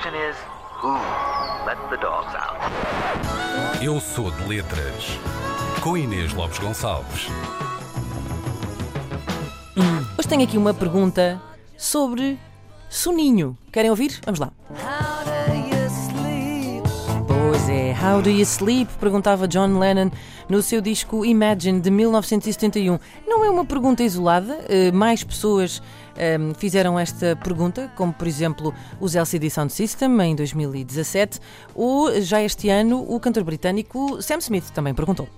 question is, who let the dogs out? Eu sou de letras. Com Inês Lopes Gonçalves. Hoje tenho aqui uma pergunta sobre soninho. Querem ouvir? Vamos lá. Pois é, How Do You Sleep? Perguntava John Lennon no seu disco Imagine de 1971. Não é uma pergunta isolada, eh, mais pessoas eh, fizeram esta pergunta, como por exemplo os LCD Sound System em 2017, ou já este ano o cantor britânico Sam Smith também perguntou.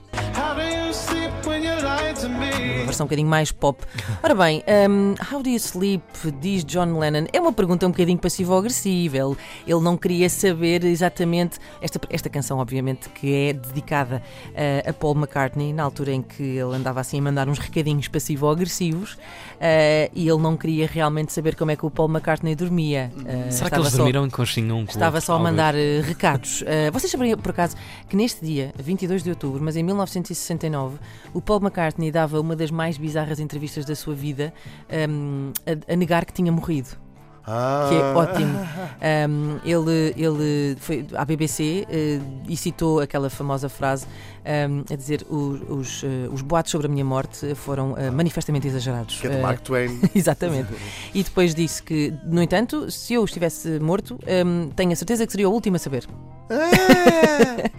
Uma versão um bocadinho mais pop. Ora bem, um, How do you sleep? Diz John Lennon. É uma pergunta um bocadinho passivo-agressiva. Ele, ele não queria saber exatamente. Esta, esta canção, obviamente, que é dedicada uh, a Paul McCartney, na altura em que ele andava assim a mandar uns recadinhos passivo-agressivos, uh, e ele não queria realmente saber como é que o Paul McCartney dormia. Uh, Será que eles só- dormiram em conchinha um Estava só a mandar eh, recados. Eh, vocês sabiam, por acaso, que neste dia, 22 de outubro, mas em 1969, o Paul McCartney dava uma das mais bizarras entrevistas da sua vida ehm, a, a negar que tinha morrido. Ah, Que é ótimo. Ehm, ele, ele foi à BBC eh, e citou aquela famosa frase ehm, a dizer: "O- os, eh, os boatos sobre a minha morte foram eh, manifestamente exagerados. Que é de Mark Twain. Exatamente. E depois disse que, no entanto, se eu estivesse morto, hum, tenho a certeza que seria o último a saber.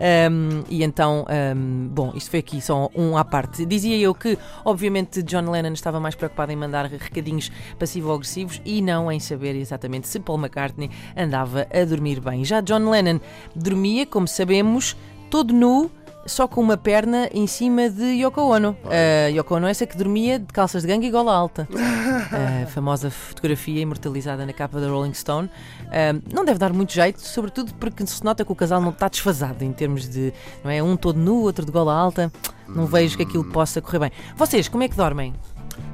Hum, e então, hum, bom, isto foi aqui só um à parte. Dizia eu que, obviamente, John Lennon estava mais preocupado em mandar recadinhos passivo-agressivos e não em saber exatamente se Paul McCartney andava a dormir bem. Já John Lennon dormia, como sabemos, todo nu. Só com uma perna em cima de Yoko Ono. Uh, Yoko Ono é essa que dormia de calças de gangue e gola alta. A famosa fotografia imortalizada na capa da Rolling Stone. Um, não deve dar muito jeito, sobretudo porque se nota que o casal não está desfasado em termos de. Não é? Um todo nu, outro de gola alta. Não vejo que aquilo possa correr bem. Vocês, como é que dormem?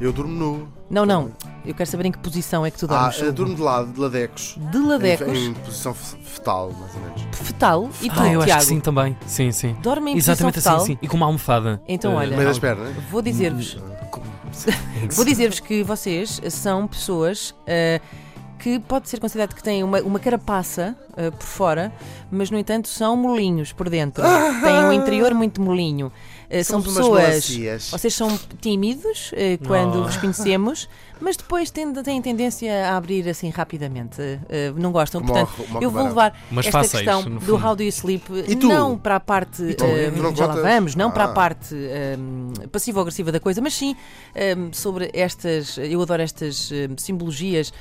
Eu durmo nu. Não, não. Eu quero saber em que posição é que tu Ah, dormes. eu durmo de lado, de ladecos. De ladecos, Em, em posição fe- fetal, mais ou menos. fetal e tu, Ah, eu acho Tiago. que sim também. Sim, sim. Dorme em Exatamente posição fetal. assim, sim. E com uma almofada. Então, Eh, olha. No meio das pernas. Vou dizer-vos. Sim. Vou dizer-vos que vocês são pessoas ah, que pode ser considerado que têm uma, uma carapaça ah, por fora, mas no entanto são molinhos por dentro. têm um interior muito molinho. Ah, são pessoas. Vocês são tímidos ah, quando Oh. vos conhecemos, mas depois têm, têm tendência a abrir assim rapidamente. Ah, não gostam. Como Portanto, ao eu vou levar Mas esta questão no do fundo. How Do You Sleep não para a parte. ah, não já lá vamos, não para a Ah. parte um, passivo-agressiva da coisa, mas sim um, sobre estas. Eu adoro estas um, simbologias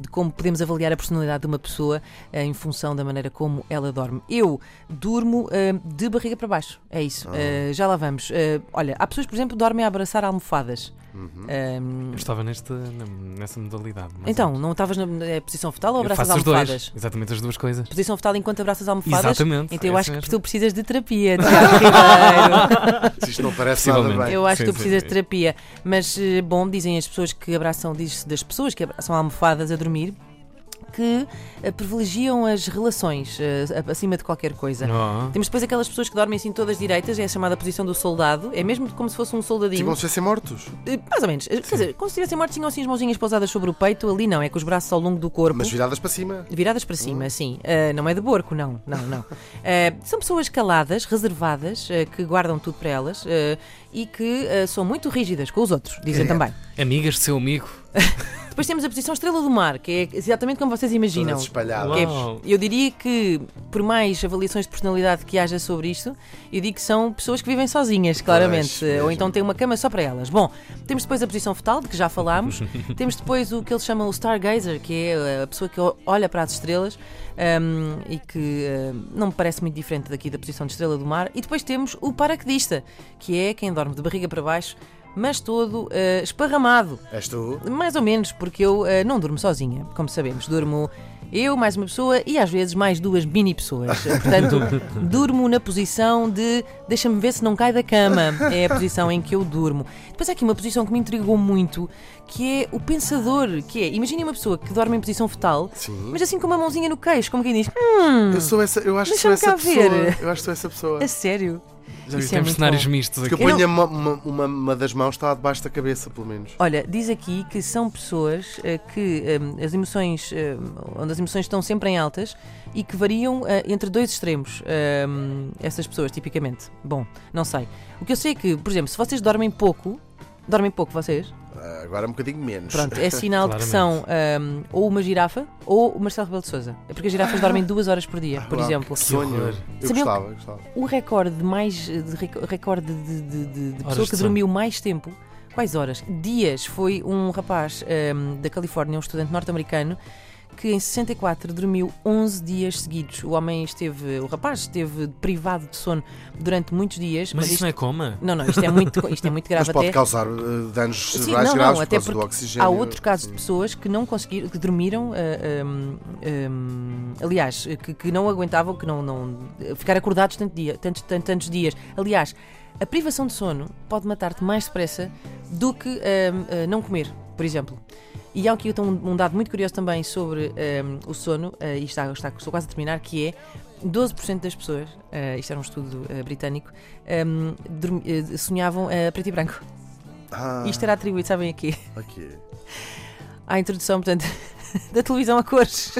de como podemos avaliar a personalidade de uma pessoa uh, em função da maneira como ela dorme. Eu durmo de barriga para baixo, é isso. Uh, já lá vamos. Uh, olha, há pessoas, por exemplo, que dormem a abraçar almofadas. Um, Eu estava neste, nessa modalidade. então, não estavas na, na posição fetal ou abraças almofadas? dois. Exatamente as duas coisas. Posição fetal enquanto abraças almofadas? Exatamente, Então eu é acho isso que mesmo. tu precisas de terapia, Tiago Ribeiro. Se isto não parece nada bem. Eu acho que tu Sim, sim, precisas de sim. terapia. Mas, eh, bom, dizem as pessoas que abraçam, diz das pessoas que abraçam almofadas a dormir, que eh, privilegiam as relações eh, acima de qualquer coisa. Oh. Temos depois aquelas pessoas que dormem assim todas direitas, é a chamada posição do soldado, é mesmo como se fosse um soldadinho. Ficam se fossem mortos. Eh, Mais ou menos. Eh, Quer dizer, como se tivessem mortos, tinham assim as mãozinhas pousadas sobre o peito, ali não, é com os braços ao longo do corpo. Mas viradas para cima. Viradas para cima, sim. Ah, não é de borco, não. não, não. Ah, são pessoas caladas, reservadas, ah, que guardam tudo para elas e que são muito rígidas com os outros, dizem É. também. Amigas de seu amigo. Depois temos a posição estrela do mar, que é exatamente como vocês imaginam. Todas espalhadas. Que é- Uau. eu diria que, por mais avaliações de personalidade que haja sobre isto, eu digo que são pessoas que vivem sozinhas, claramente. Pois, ou então têm uma cama só para elas. Bom, temos depois a posição fetal, de que já falámos. temos depois o que eles chamam o stargazer, que é a pessoa que olha para as estrelas hum, e que hum, não me parece muito diferente daqui da posição de estrela do mar. E depois temos o paraquedista, que é quem dorme de barriga para baixo, mas todo eh, esparramado. És tu? Mais ou menos, porque eu eh, não durmo sozinha, como sabemos. Durmo eu, mais uma pessoa e às vezes mais duas mini pessoas. Portanto, durmo na posição de deixa-me ver se não cai da cama. É a posição em que eu durmo. Depois há aqui uma posição que me intrigou muito, que é o pensador. Que é, imagine uma pessoa que dorme em posição fetal, Sim. mas assim com uma mãozinha no queixo, como quem diz: Hum, Eu sou essa, eu acho que sou essa pessoa. ver. Eu acho que sou essa pessoa. a sério. Já Isso é muito cenários bom. mistos Que aqui. eu ponha uma, uma, uma, uma das mãos está debaixo da cabeça, pelo menos. Olha, diz aqui que são pessoas eh, que eh, as emoções, eh, onde as emoções estão sempre em altas e que variam eh, entre dois extremos. essas pessoas, tipicamente. Bom, não sei. O que eu sei é que, por exemplo, se vocês dormem pouco, dormem pouco vocês, Ah, Agora um bocadinho menos. pronto, é sinal de que são ou uma girafa ou o Marcelo Rebelo de Souza. É porque as girafas dormem duas horas por dia, por Uau, exemplo. Que sonho. horror. Eu Sabiam gostava, gostava. O recorde de mais de rec- recorde de, de, de- de pessoa Horas que de sono. dormiu mais tempo. Quais horas? Dias. Foi um rapaz da Califórnia, um estudante norte-americano, que em 64 dormiu 11 dias seguidos. O homem esteve, o rapaz esteve privado de sono durante muitos dias. Mas isso isto, não é coma? não, não, isto é muito, isto é muito grave Mas pode até. causar eh, danos Sim, cerebrais não, não, graves até por causa do oxigênio. Há outros casos de pessoas que não conseguiram, que dormiram, ah, hum, hum, aliás, que, que não aguentavam, que não, não ficar acordados tanto dia, tantos, tantos, tantos dias. Aliás, a privação de sono pode matar-te mais depressa do que ah, não comer, por exemplo. E há aqui um, um dado muito curioso também sobre hum, o sono, ah, e está, está, estou quase a terminar, que é 12% das pessoas, ah, isto era um estudo ah, britânico, hum, dormi- ah, sonhavam a preto e branco. Ah, Isto era atribuído, sabem a quê? aqui. à introdução, portanto, da televisão a cores.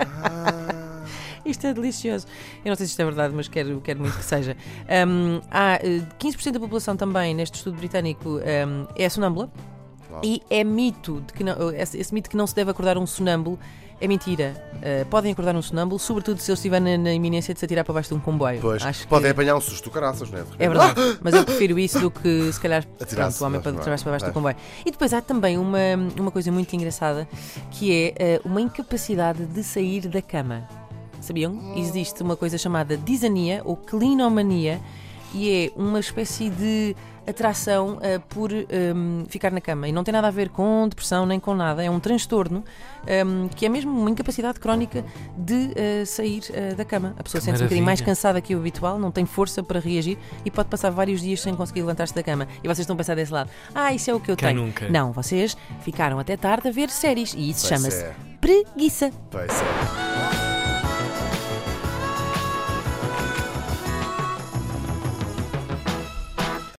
Ah, Isto é delicioso. Eu não sei se isto é verdade, mas quero, quero muito que seja. Um, há eh, 15% da população também, neste estudo britânico, um, é sonâmbula. Uau. E é mito, de que não, esse, esse mito que não se deve acordar um sonâmbulo é mentira. Uh, podem acordar um sonâmbulo, sobretudo se ele estiver na, na iminência de se atirar para baixo de um comboio. pois, Acho podem que apanhar um susto caraças, não é? É verdade, mas eu prefiro isso do que se calhar pronto, o homem para para baixo, atirar-se para baixo do é. comboio. E depois há também uma, uma coisa muito engraçada que é eh, uma incapacidade de sair da cama. Sabiam? Existe uma coisa chamada disania ou clinomania e é uma espécie de atração eh, por ehm, ficar na cama. E não tem nada a ver com depressão nem com nada. É um transtorno ehm, que é mesmo uma incapacidade crónica de eh, sair eh, da cama. A pessoa sente-se um bocadinho mais cansada que o habitual, não tem força para reagir e pode passar vários dias sem conseguir levantar-se da cama. E vocês estão a pensar desse lado: ah, isso é o que eu Quem tenho. nunca? Não, vocês ficaram até tarde a ver séries e isso chama-se é, preguiça. pois é.